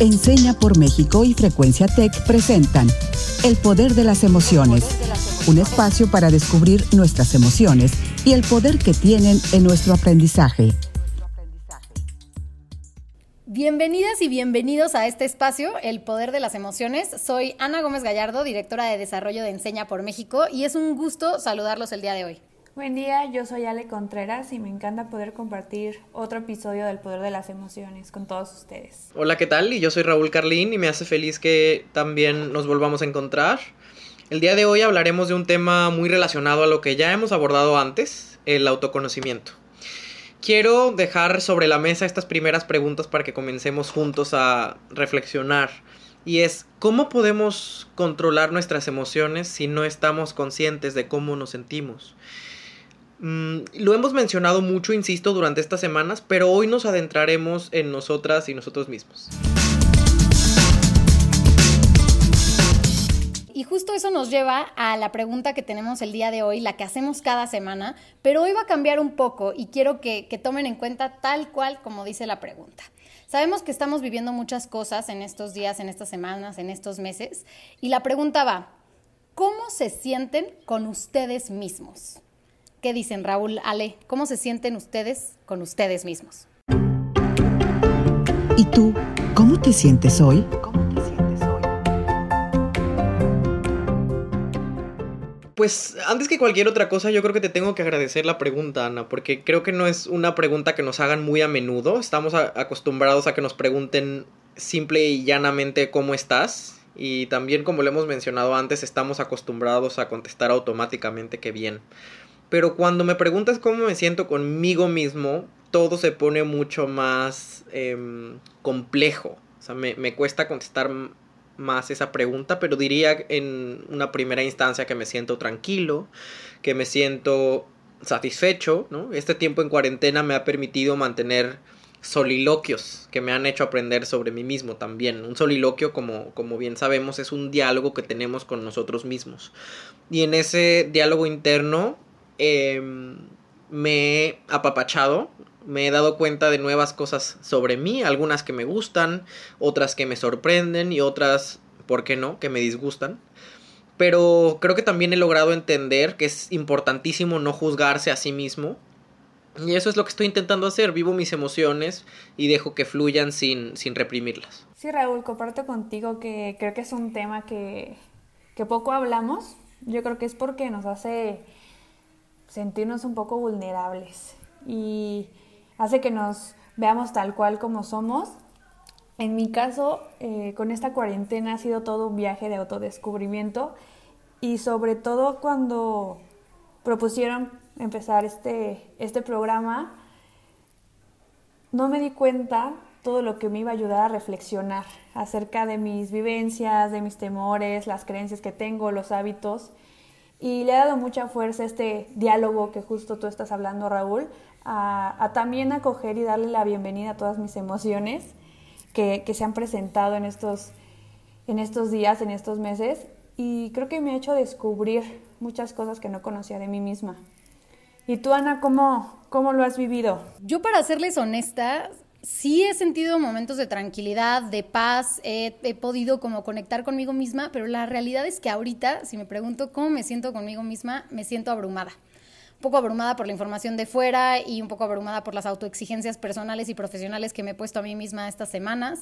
Enseña por México y Frecuencia Tech presentan El Poder de las Emociones, un espacio para descubrir nuestras emociones y el poder que tienen en nuestro aprendizaje. Bienvenidas y bienvenidos a este espacio, El Poder de las Emociones. Soy Ana Gómez Gallardo, directora de Desarrollo de Enseña por México, y es un gusto saludarlos el día de hoy. Buen día, yo soy Ale Contreras y me encanta poder compartir otro episodio del Poder de las Emociones con todos ustedes. Hola, ¿qué tal? Y yo soy Raúl Carlín y me hace feliz que también nos volvamos a encontrar. El día de hoy hablaremos de un tema muy relacionado a lo que ya hemos abordado antes, el autoconocimiento. Quiero dejar sobre la mesa estas primeras preguntas para que comencemos juntos a reflexionar. Y es, ¿cómo podemos controlar nuestras emociones si no estamos conscientes de cómo nos sentimos? Mm, lo hemos mencionado mucho, insisto, durante estas semanas, pero hoy nos adentraremos en nosotras y nosotros mismos. Y justo eso nos lleva a la pregunta que tenemos el día de hoy, la que hacemos cada semana, pero hoy va a cambiar un poco y quiero que, que tomen en cuenta tal cual como dice la pregunta. Sabemos que estamos viviendo muchas cosas en estos días, en estas semanas, en estos meses, y la pregunta va, ¿cómo se sienten con ustedes mismos? ¿Qué dicen Raúl, Ale? ¿Cómo se sienten ustedes con ustedes mismos? ¿Y tú, cómo te sientes hoy? Pues antes que cualquier otra cosa, yo creo que te tengo que agradecer la pregunta, Ana, porque creo que no es una pregunta que nos hagan muy a menudo. Estamos acostumbrados a que nos pregunten simple y llanamente cómo estás. Y también, como lo hemos mencionado antes, estamos acostumbrados a contestar automáticamente que bien. Pero cuando me preguntas cómo me siento conmigo mismo, todo se pone mucho más em, complejo. O sea, me, me cuesta contestar más esa pregunta, pero diría en una primera instancia que me siento tranquilo, que me siento satisfecho, ¿no? Este tiempo en cuarentena me ha permitido mantener soliloquios que me han hecho aprender sobre mí mismo también. Un soliloquio, como, como bien sabemos, es un diálogo que tenemos con nosotros mismos. Y en ese diálogo interno Em, me he apapachado, me he dado cuenta de nuevas cosas sobre mí, algunas que me gustan, otras que me sorprenden y otras, ¿por qué no?, que me disgustan. Pero creo que también he logrado entender que es importantísimo no juzgarse a sí mismo. Y eso es lo que estoy intentando hacer, vivo mis emociones y dejo que fluyan sin, sin reprimirlas. Sí, Raúl, comparto contigo que creo que es un tema que, que poco hablamos. Yo creo que es porque nos hace sentirnos un poco vulnerables y hace que nos veamos tal cual como somos. En mi caso, eh, con esta cuarentena ha sido todo un viaje de autodescubrimiento y sobre todo cuando propusieron empezar este, este programa, no me di cuenta todo lo que me iba a ayudar a reflexionar acerca de mis vivencias, de mis temores, las creencias que tengo, los hábitos y le ha dado mucha fuerza este diálogo que justo tú estás hablando, Raúl, a, también acoger y darle la bienvenida a todas mis emociones que, se han presentado en estos, en estos días, en estos meses. Y creo que me ha hecho descubrir muchas cosas que no conocía de mí misma. ¿Y tú, Ana, cómo, cómo lo has vivido? Yo, para serles honesta, sí he sentido momentos de tranquilidad, de paz, he, podido como conectar conmigo misma, pero la realidad es que ahorita, si me pregunto cómo me siento conmigo misma, me siento abrumada. Un poco abrumada por la información de fuera y un poco abrumada por las autoexigencias personales y profesionales que me he puesto a mí misma estas semanas.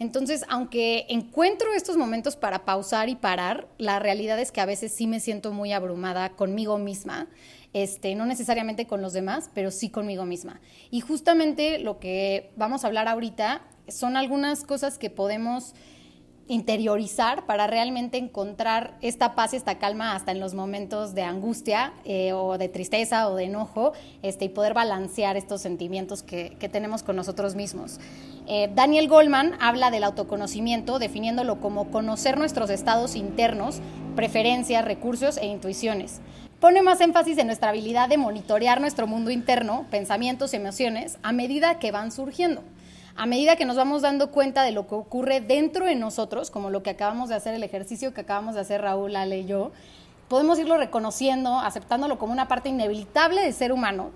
Entonces, aunque encuentro estos momentos para pausar y parar, la realidad es que a veces sí me siento muy abrumada conmigo misma este, no necesariamente con los demás, pero sí conmigo misma. Y justamente lo que vamos a hablar ahorita son algunas cosas que podemos interiorizar para realmente encontrar esta paz y esta calma hasta en los momentos de angustia eh, o de tristeza o de enojo este, y poder balancear estos sentimientos que, tenemos con nosotros mismos. Eh, Daniel Goldman habla del autoconocimiento definiéndolo como conocer nuestros estados internos, preferencias, recursos e intuiciones pone más énfasis en nuestra habilidad de monitorear nuestro mundo interno, pensamientos y emociones a medida que van surgiendo. A medida que nos vamos dando cuenta de lo que ocurre dentro de nosotros, como lo que acabamos de hacer, el ejercicio que acabamos de hacer Raúl, Ale y yo, podemos irlo reconociendo, aceptándolo como una parte inevitable de ser humano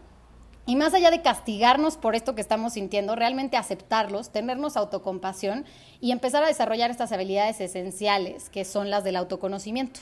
Y más allá de castigarnos por esto que estamos sintiendo, realmente aceptarlos, tenernos autocompasión y empezar a desarrollar estas habilidades esenciales que son las del autoconocimiento.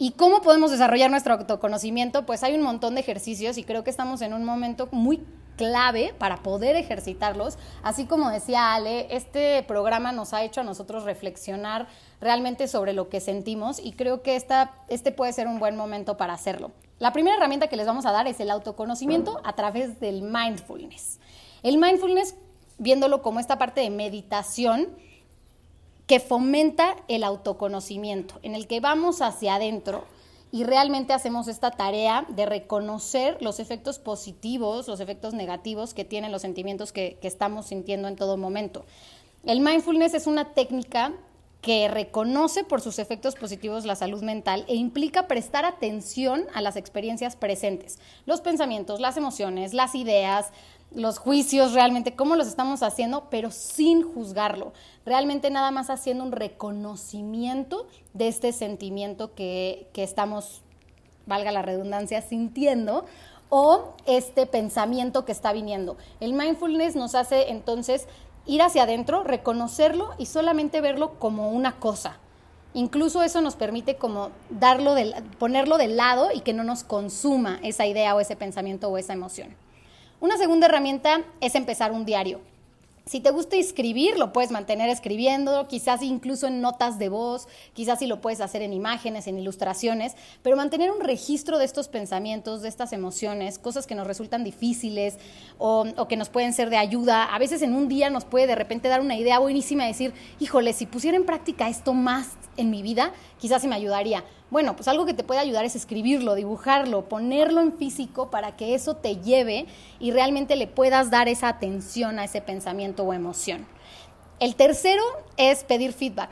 ¿Y cómo podemos desarrollar nuestro autoconocimiento? Pues hay un montón de ejercicios y creo que estamos en un momento muy clave para poder ejercitarlos. Así como decía Ale, este programa nos ha hecho a nosotros reflexionar realmente sobre lo que sentimos y creo que esta, este puede ser un buen momento para hacerlo. La primera herramienta que les vamos a dar es el autoconocimiento a través del mindfulness. El mindfulness, viéndolo como esta parte de meditación, que fomenta el autoconocimiento, en el que vamos hacia adentro y realmente hacemos esta tarea de reconocer los efectos positivos, los efectos negativos que tienen los sentimientos que, que estamos sintiendo en todo momento. El mindfulness es una técnica que reconoce por sus efectos positivos la salud mental e implica prestar atención a las experiencias presentes, los pensamientos, las emociones, las ideas, los juicios realmente, cómo los estamos haciendo, pero sin juzgarlo. Realmente nada más haciendo un reconocimiento de este sentimiento que, que estamos, valga la redundancia, sintiendo o este pensamiento que está viniendo. El mindfulness nos hace entonces ir hacia adentro, reconocerlo y solamente verlo como una cosa. Incluso eso nos permite como darlo ponerlo de lado y que no nos consuma esa idea o ese pensamiento o esa emoción. Una segunda herramienta es empezar un diario. Si te gusta escribir, lo puedes mantener escribiendo, quizás incluso en notas de voz, quizás si lo puedes hacer en imágenes, en ilustraciones, pero mantener un registro de estos pensamientos, de estas emociones, cosas que nos resultan difíciles o, que nos pueden ser de ayuda. A veces en un día nos puede de repente dar una idea buenísima y decir, híjole, si pusiera en práctica esto más en mi vida, quizás se me ayudaría. Bueno, pues algo que te puede ayudar es escribirlo, dibujarlo, ponerlo en físico para que eso te lleve y realmente le puedas dar esa atención a ese pensamiento o emoción. El tercero es pedir feedback.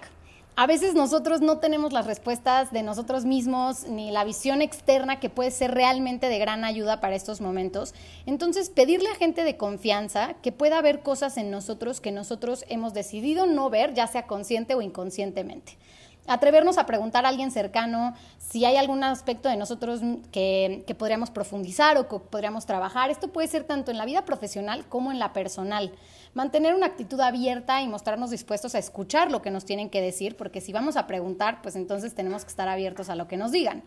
A veces nosotros no tenemos las respuestas de nosotros mismos ni la visión externa que puede ser realmente de gran ayuda para estos momentos. Entonces, pedirle a gente de confianza que pueda ver cosas en nosotros que nosotros hemos decidido no ver, ya sea consciente o inconscientemente atrevernos a preguntar a alguien cercano si hay algún aspecto de nosotros que, podríamos profundizar o que podríamos trabajar. Esto puede ser tanto en la vida profesional como en la personal. Mantener una actitud abierta y mostrarnos dispuestos a escuchar lo que nos tienen que decir, porque si vamos a preguntar, pues entonces tenemos que estar abiertos a lo que nos digan.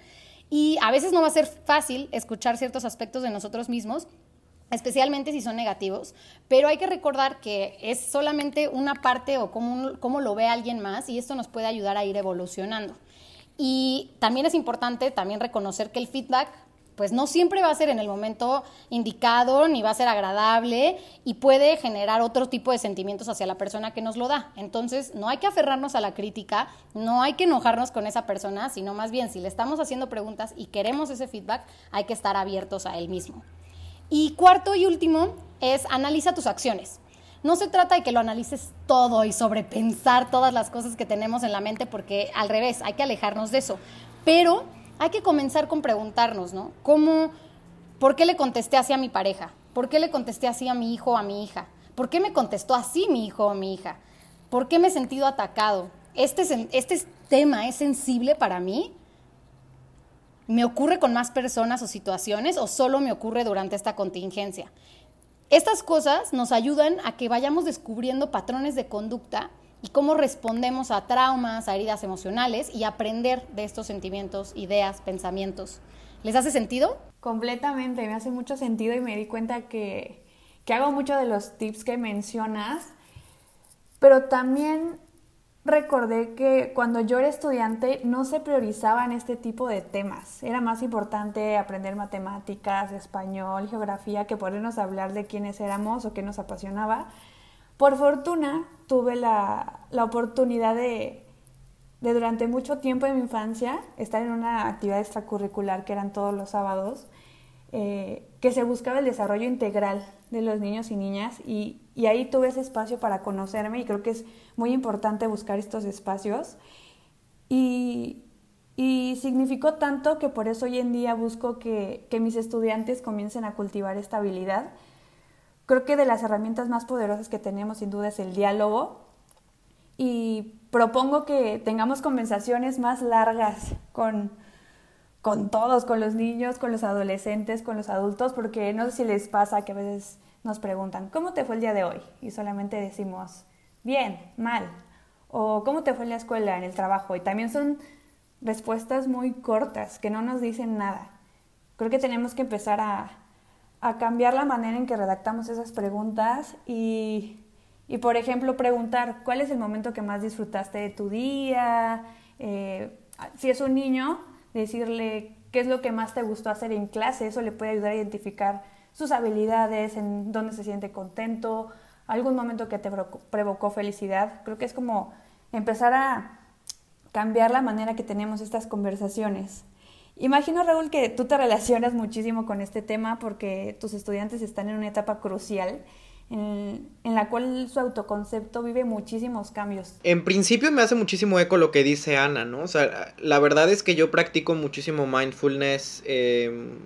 Y a veces no va a ser fácil escuchar ciertos aspectos de nosotros mismos, especialmente si son negativos, pero hay que recordar que es solamente una parte o cómo, lo ve alguien más y esto nos puede ayudar a ir evolucionando. Y también es importante también reconocer que el feedback pues no siempre va a ser en el momento indicado ni va a ser agradable y puede generar otro tipo de sentimientos hacia la persona que nos lo da. Entonces, no hay que aferrarnos a la crítica, no hay que enojarnos con esa persona, sino más bien si le estamos haciendo preguntas y queremos ese feedback, hay que estar abiertos a él mismo. Y cuarto y último es analiza tus acciones. No se trata de que lo analices todo y sobrepensar todas las cosas que tenemos en la mente, porque al revés, hay que alejarnos de eso. Pero hay que comenzar con preguntarnos, ¿no? ¿Cómo, por qué le contesté así a mi pareja? ¿Por qué le contesté así a mi hijo o a mi hija? ¿Por qué me contestó así mi hijo o mi hija? ¿Por qué me he sentido atacado? ¿Este, este tema es sensible para mí? ¿Me ocurre con más personas o situaciones o solo me ocurre durante esta contingencia? Estas cosas nos ayudan a que vayamos descubriendo patrones de conducta y cómo respondemos a traumas, a heridas emocionales y aprender de estos sentimientos, ideas, pensamientos. ¿Les hace sentido? Completamente, me hace mucho sentido y me di cuenta que, que hago mucho de los tips que mencionas, pero también recordé que cuando yo era estudiante no se priorizaban este tipo de temas. Era más importante aprender matemáticas, español, geografía, que podernos hablar de quiénes éramos o qué nos apasionaba. Por fortuna tuve la, oportunidad de, de durante mucho tiempo de mi infancia estar en una actividad extracurricular que eran todos los sábados, eh, que se buscaba el desarrollo integral de los niños y niñas y, ahí tuve ese espacio para conocerme y creo que es muy importante buscar estos espacios. Y, significó tanto que por eso hoy en día busco que, mis estudiantes comiencen a cultivar esta habilidad. Creo que de las herramientas más poderosas que tenemos sin duda es el diálogo y propongo que tengamos conversaciones más largas con, con todos, con los niños, con los adolescentes, con los adultos, porque no sé si les pasa que a veces nos preguntan, ¿cómo te fue el día de hoy? Y solamente decimos, bien, mal, o ¿cómo te fue en la escuela, en el trabajo? Y también son respuestas muy cortas, que no nos dicen nada. Creo que tenemos que empezar a, cambiar la manera en que redactamos esas preguntas y, y, por ejemplo, preguntar cuál es el momento que más disfrutaste de tu día. Eh, si es un niño, decirle qué es lo que más te gustó hacer en clase, eso le puede ayudar a identificar sus habilidades, en dónde se siente contento, algún momento que te provocó felicidad. Creo que es como empezar a cambiar la manera que tenemos estas conversaciones. Imagino, Raúl, que tú te relacionas muchísimo con este tema porque tus estudiantes están en una etapa crucial en, la cual su autoconcepto vive muchísimos cambios. En principio me hace muchísimo eco lo que dice Ana, ¿no? O sea, la verdad es que yo practico muchísimo mindfulness em,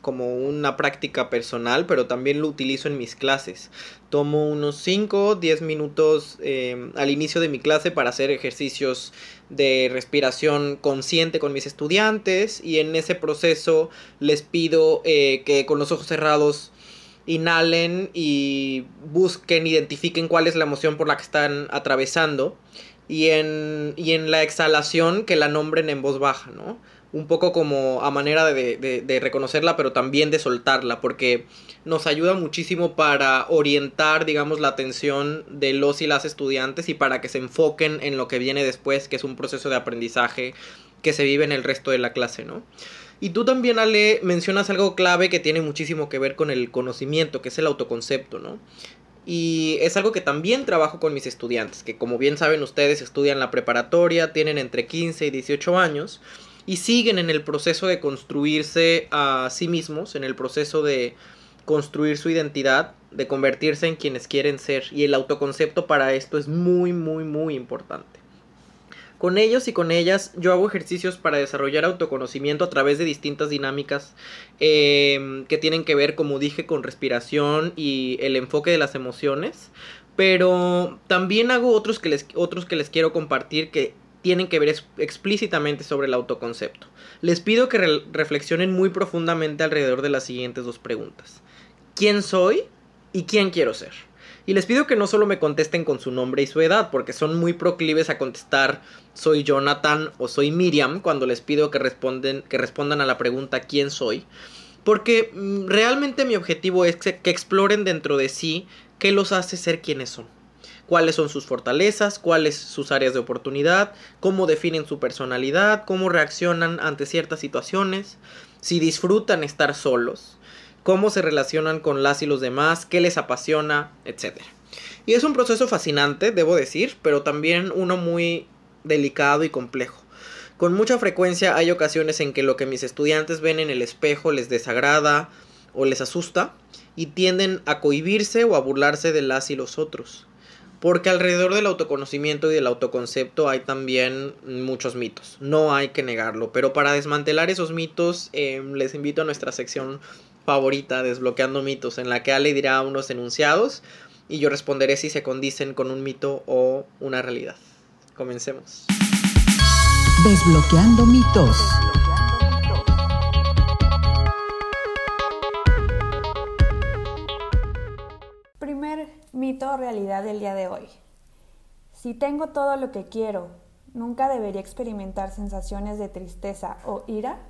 como una práctica personal, pero también lo utilizo en mis clases. Tomo unos 5, 10 minutos em, al inicio de mi clase para hacer ejercicios de respiración consciente con mis estudiantes y en ese proceso les pido eh, que con los ojos cerrados inhalen y busquen, identifiquen cuál es la emoción por la que están atravesando y en, y en la exhalación que la nombren en voz baja, ¿no? Un poco como a manera de, de, reconocerla, pero también de soltarla, porque nos ayuda muchísimo para orientar, digamos, la atención de los y las estudiantes y para que se enfoquen en lo que viene después, que es un proceso de aprendizaje que se vive en el resto de la clase, ¿no? Y tú también, Ale, mencionas algo clave que tiene muchísimo que ver con el conocimiento, que es el autoconcepto, ¿no? Y es algo que también trabajo con mis estudiantes, que como bien saben ustedes estudian la preparatoria, tienen entre 15 y 18 años y siguen en el proceso de construirse a sí mismos, en el proceso de construir su identidad, de convertirse en quienes quieren ser. Y el autoconcepto para esto es muy, muy, muy importante. Con ellos y con ellas yo hago ejercicios para desarrollar autoconocimiento a través de distintas dinámicas em, que tienen que ver, como dije, con respiración y el enfoque de las emociones. Pero también hago otros que les, otros que les quiero compartir que tienen que ver explícitamente sobre el autoconcepto. Les pido que reflexionen muy profundamente alrededor de las siguientes dos preguntas. ¿Quién soy y quién quiero ser? Y les pido que no solo me contesten con su nombre y su edad, porque son muy proclives a contestar soy Jonathan o soy Miriam cuando les pido que, responden, que respondan a la pregunta ¿quién soy? Porque mm, realmente mi objetivo es que, que exploren dentro de sí qué los hace ser quienes son. Cuáles son sus fortalezas, cuáles sus áreas de oportunidad, cómo definen su personalidad, cómo reaccionan ante ciertas situaciones, si disfrutan estar solos, cómo se relacionan con las y los demás, qué les apasiona, etc. Y es un proceso fascinante, debo decir, pero también uno muy delicado y complejo. Con mucha frecuencia hay ocasiones en que lo que mis estudiantes ven en el espejo les desagrada o les asusta y tienden a cohibirse o a burlarse de las y los otros. Porque alrededor del autoconocimiento y del autoconcepto hay también muchos mitos. No hay que negarlo. Pero para desmantelar esos mitos, em, les invito a nuestra sección favorita, Desbloqueando mitos, en la que Ale dirá unos enunciados y yo responderé si se condicen con un mito o una realidad. Comencemos. Desbloqueando mitos. Primer mito o realidad del día de hoy. Si tengo todo lo que quiero, ¿nunca debería experimentar sensaciones de tristeza o ira?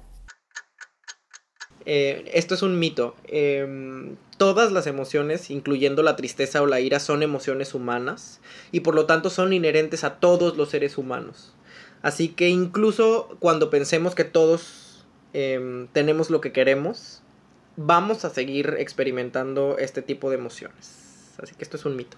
Eh, esto es un mito. Em, todas las emociones, incluyendo la tristeza o la ira, son emociones humanas y por lo tanto son inherentes a todos los seres humanos. Así que incluso cuando pensemos que todos em, tenemos lo que queremos, vamos a seguir experimentando este tipo de emociones. Así que esto es un mito.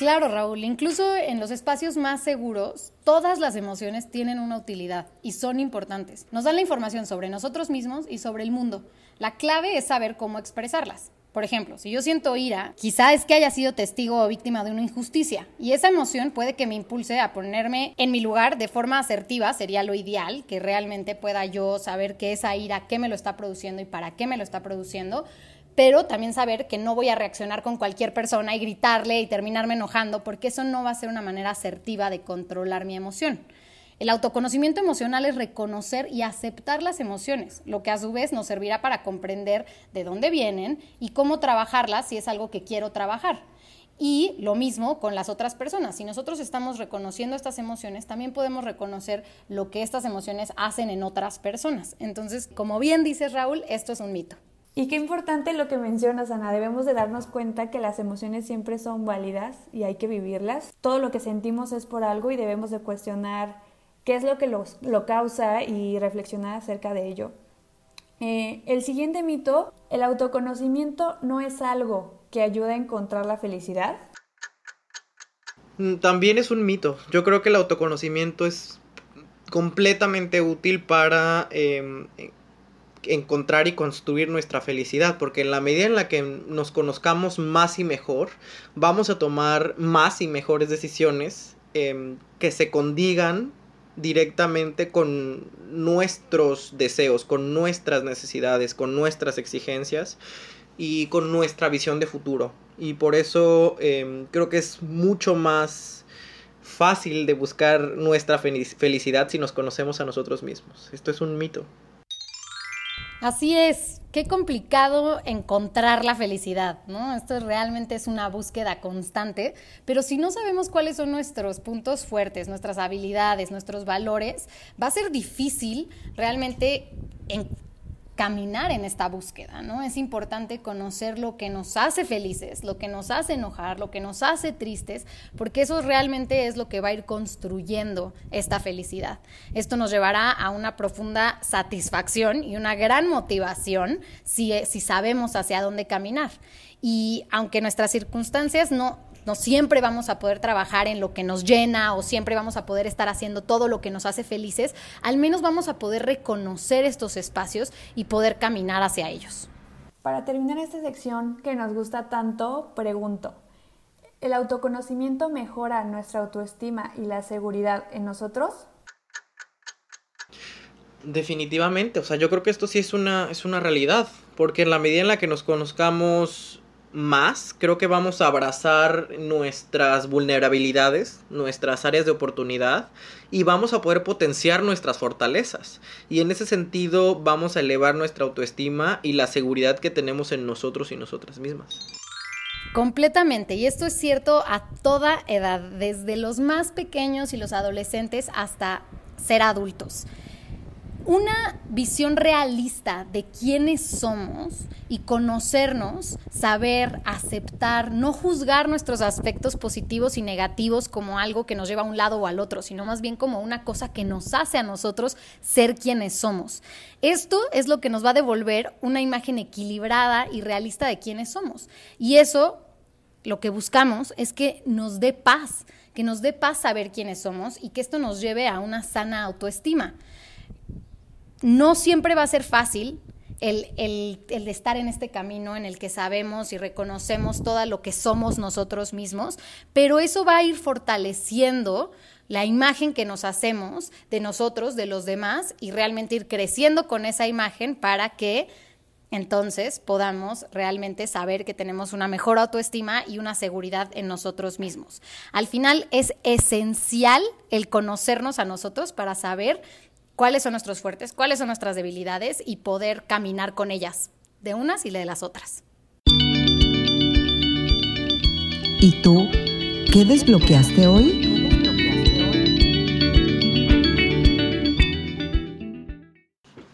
Claro, Raúl, incluso en los espacios más seguros, todas las emociones tienen una utilidad y son importantes. Nos dan la información sobre nosotros mismos y sobre el mundo. La clave es saber cómo expresarlas. Por ejemplo, si yo siento ira, quizá es que haya sido testigo o víctima de una injusticia y esa emoción puede que me impulse a ponerme en mi lugar de forma asertiva, sería lo ideal, que realmente pueda yo saber que esa ira, qué me lo está produciendo y para qué me lo está produciendo, pero también saber que no voy a reaccionar con cualquier persona y gritarle y terminarme enojando, porque eso no va a ser una manera asertiva de controlar mi emoción. El autoconocimiento emocional es reconocer y aceptar las emociones, lo que a su vez nos servirá para comprender de dónde vienen y cómo trabajarlas si es algo que quiero trabajar. Y lo mismo con las otras personas. Si nosotros estamos reconociendo estas emociones, también podemos reconocer lo que estas emociones hacen en otras personas. Entonces, como bien dice Raúl, esto es un mito. Y qué importante lo que mencionas, Ana. Debemos de darnos cuenta que las emociones siempre son válidas y hay que vivirlas. Todo lo que sentimos es por algo y debemos de cuestionar qué es lo que lo causa y reflexionar acerca de ello. Eh, el siguiente mito, el autoconocimiento no es algo que ayuda a encontrar la felicidad. Mm, también es un mito. Yo creo que el autoconocimiento es completamente útil para em, encontrar y construir nuestra felicidad, porque en la medida en la que nos conozcamos más y mejor, vamos a tomar más y mejores decisiones em, que se condigan directamente con nuestros deseos, con nuestras necesidades, con nuestras exigencias y con nuestra visión de futuro. Y por eso em, creo que es mucho más fácil de buscar nuestra felicidad si nos conocemos a nosotros mismos. Esto es un mito. Así es, qué complicado encontrar la felicidad, ¿no? Esto realmente es una búsqueda constante, pero si no sabemos cuáles son nuestros puntos fuertes, nuestras habilidades, nuestros valores, va a ser difícil realmente caminar en esta búsqueda, ¿no? Es importante conocer lo que nos hace felices, lo que nos hace enojar, lo que nos hace tristes, porque eso realmente es lo que va a ir construyendo esta felicidad. Esto nos llevará a una profunda satisfacción y una gran motivación si, si sabemos hacia dónde caminar. Y aunque nuestras circunstancias no no siempre vamos a poder trabajar en lo que nos llena o siempre vamos a poder estar haciendo todo lo que nos hace felices, al menos vamos a poder reconocer estos espacios y poder caminar hacia ellos. Para terminar esta sección que nos gusta tanto, pregunto, ¿el autoconocimiento mejora nuestra autoestima y la seguridad en nosotros? Definitivamente, o sea, yo creo que esto sí es una, es una realidad, porque en la medida en la que nos conozcamos más, creo que vamos a abrazar nuestras vulnerabilidades, nuestras áreas de oportunidad y vamos a poder potenciar nuestras fortalezas. Y en ese sentido vamos a elevar nuestra autoestima y la seguridad que tenemos en nosotros y nosotras mismas. Completamente, y esto es cierto a toda edad, desde los más pequeños y los adolescentes hasta ser adultos una visión realista de quiénes somos y conocernos, saber, aceptar, no juzgar nuestros aspectos positivos y negativos como algo que nos lleva a un lado o al otro, sino más bien como una cosa que nos hace a nosotros ser quienes somos. Esto es lo que nos va a devolver una imagen equilibrada y realista de quiénes somos. Y eso, lo que buscamos es que nos dé paz, que nos dé paz saber quiénes somos y que esto nos lleve a una sana autoestima no siempre va a ser fácil el, el, estar en este camino en el que sabemos y reconocemos todo lo que somos nosotros mismos, pero eso va a ir fortaleciendo la imagen que nos hacemos de nosotros, de los demás, y realmente ir creciendo con esa imagen para que entonces podamos realmente saber que tenemos una mejor autoestima y una seguridad en nosotros mismos. Al final es esencial el conocernos a nosotros para saber cuáles son nuestros fuertes, cuáles son nuestras debilidades y poder caminar con ellas, de unas y de las otras. ¿Y tú qué desbloqueaste hoy?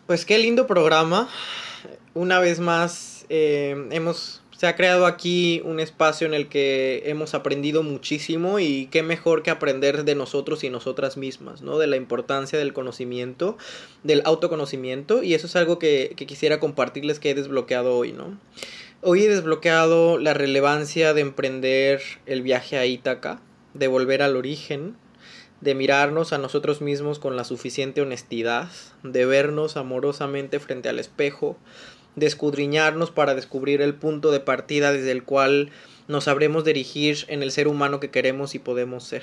Pues qué lindo programa. Una vez más eh, hemos se ha creado aquí un espacio en el que hemos aprendido muchísimo y qué mejor que aprender de nosotros y nosotras mismas, ¿no? De la importancia del conocimiento, del autoconocimiento y eso es algo que, que quisiera compartirles que he desbloqueado hoy, ¿no? Hoy he desbloqueado la relevancia de emprender el viaje a Ítaca, de volver al origen, de mirarnos a nosotros mismos con la suficiente honestidad, de vernos amorosamente frente al espejo, de escudriñarnos para descubrir el punto de partida desde el cual nos sabremos dirigir en el ser humano que queremos y podemos ser.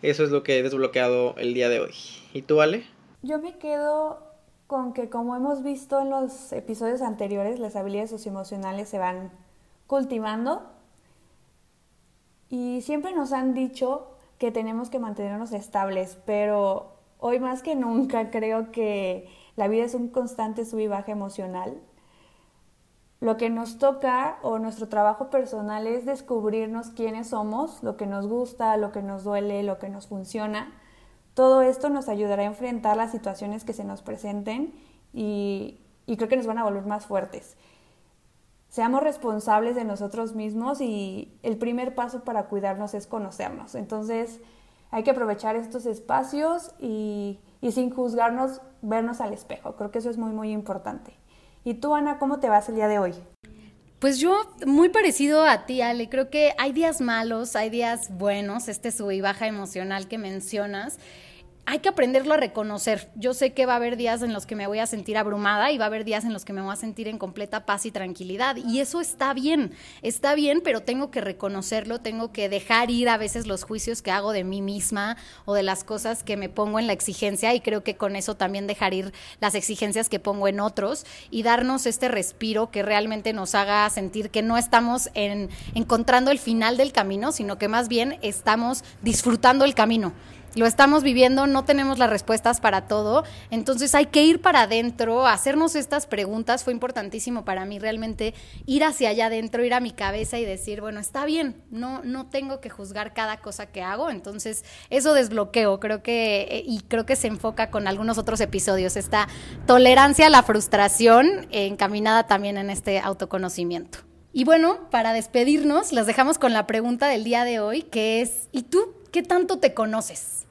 Eso es lo que he desbloqueado el día de hoy. ¿Y tú, Ale? Yo me quedo con que como hemos visto en los episodios anteriores, las habilidades socioemocionales se van cultivando y siempre nos han dicho que tenemos que mantenernos estables, pero hoy más que nunca creo que la vida es un constante sub y baja emocional. Lo que nos toca o nuestro trabajo personal es descubrirnos quiénes somos, lo que nos gusta, lo que nos duele, lo que nos funciona. Todo esto nos ayudará a enfrentar las situaciones que se nos presenten y, creo que nos van a volver más fuertes. Seamos responsables de nosotros mismos y el primer paso para cuidarnos es conocernos. Entonces hay que aprovechar estos espacios y, y sin juzgarnos, vernos al espejo. Creo que eso es muy, muy importante. ¿Y tú, Ana, cómo te vas el día de hoy? Pues yo, muy parecido a ti, Ale, creo que hay días malos, hay días buenos, este sub y baja emocional que mencionas hay que aprenderlo a reconocer. Yo sé que va a haber días en los que me voy a sentir abrumada y va a haber días en los que me voy a sentir en completa paz y tranquilidad. Y eso está bien, está bien, pero tengo que reconocerlo, tengo que dejar ir a veces los juicios que hago de mí misma o de las cosas que me pongo en la exigencia y creo que con eso también dejar ir las exigencias que pongo en otros y darnos este respiro que realmente nos haga sentir que no estamos en, encontrando el final del camino, sino que más bien estamos disfrutando el camino lo estamos viviendo, no tenemos las respuestas para todo, entonces hay que ir para adentro, hacernos estas preguntas, fue importantísimo para mí realmente ir hacia allá adentro, ir a mi cabeza y decir, bueno, está bien, no, no tengo que juzgar cada cosa que hago, entonces eso desbloqueo, creo que, eh, y creo que se enfoca con algunos otros episodios, esta tolerancia a la frustración encaminada también en este autoconocimiento. Y bueno, para despedirnos, las dejamos con la pregunta del día de hoy, que es, ¿y tú qué tanto te conoces?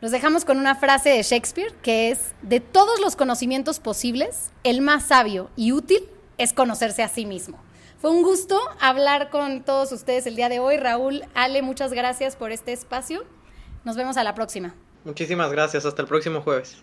Nos dejamos con una frase de Shakespeare que es, de todos los conocimientos posibles, el más sabio y útil es conocerse a sí mismo. Fue un gusto hablar con todos ustedes el día de hoy. Raúl, Ale, muchas gracias por este espacio. Nos vemos a la próxima. Muchísimas gracias. Hasta el próximo jueves.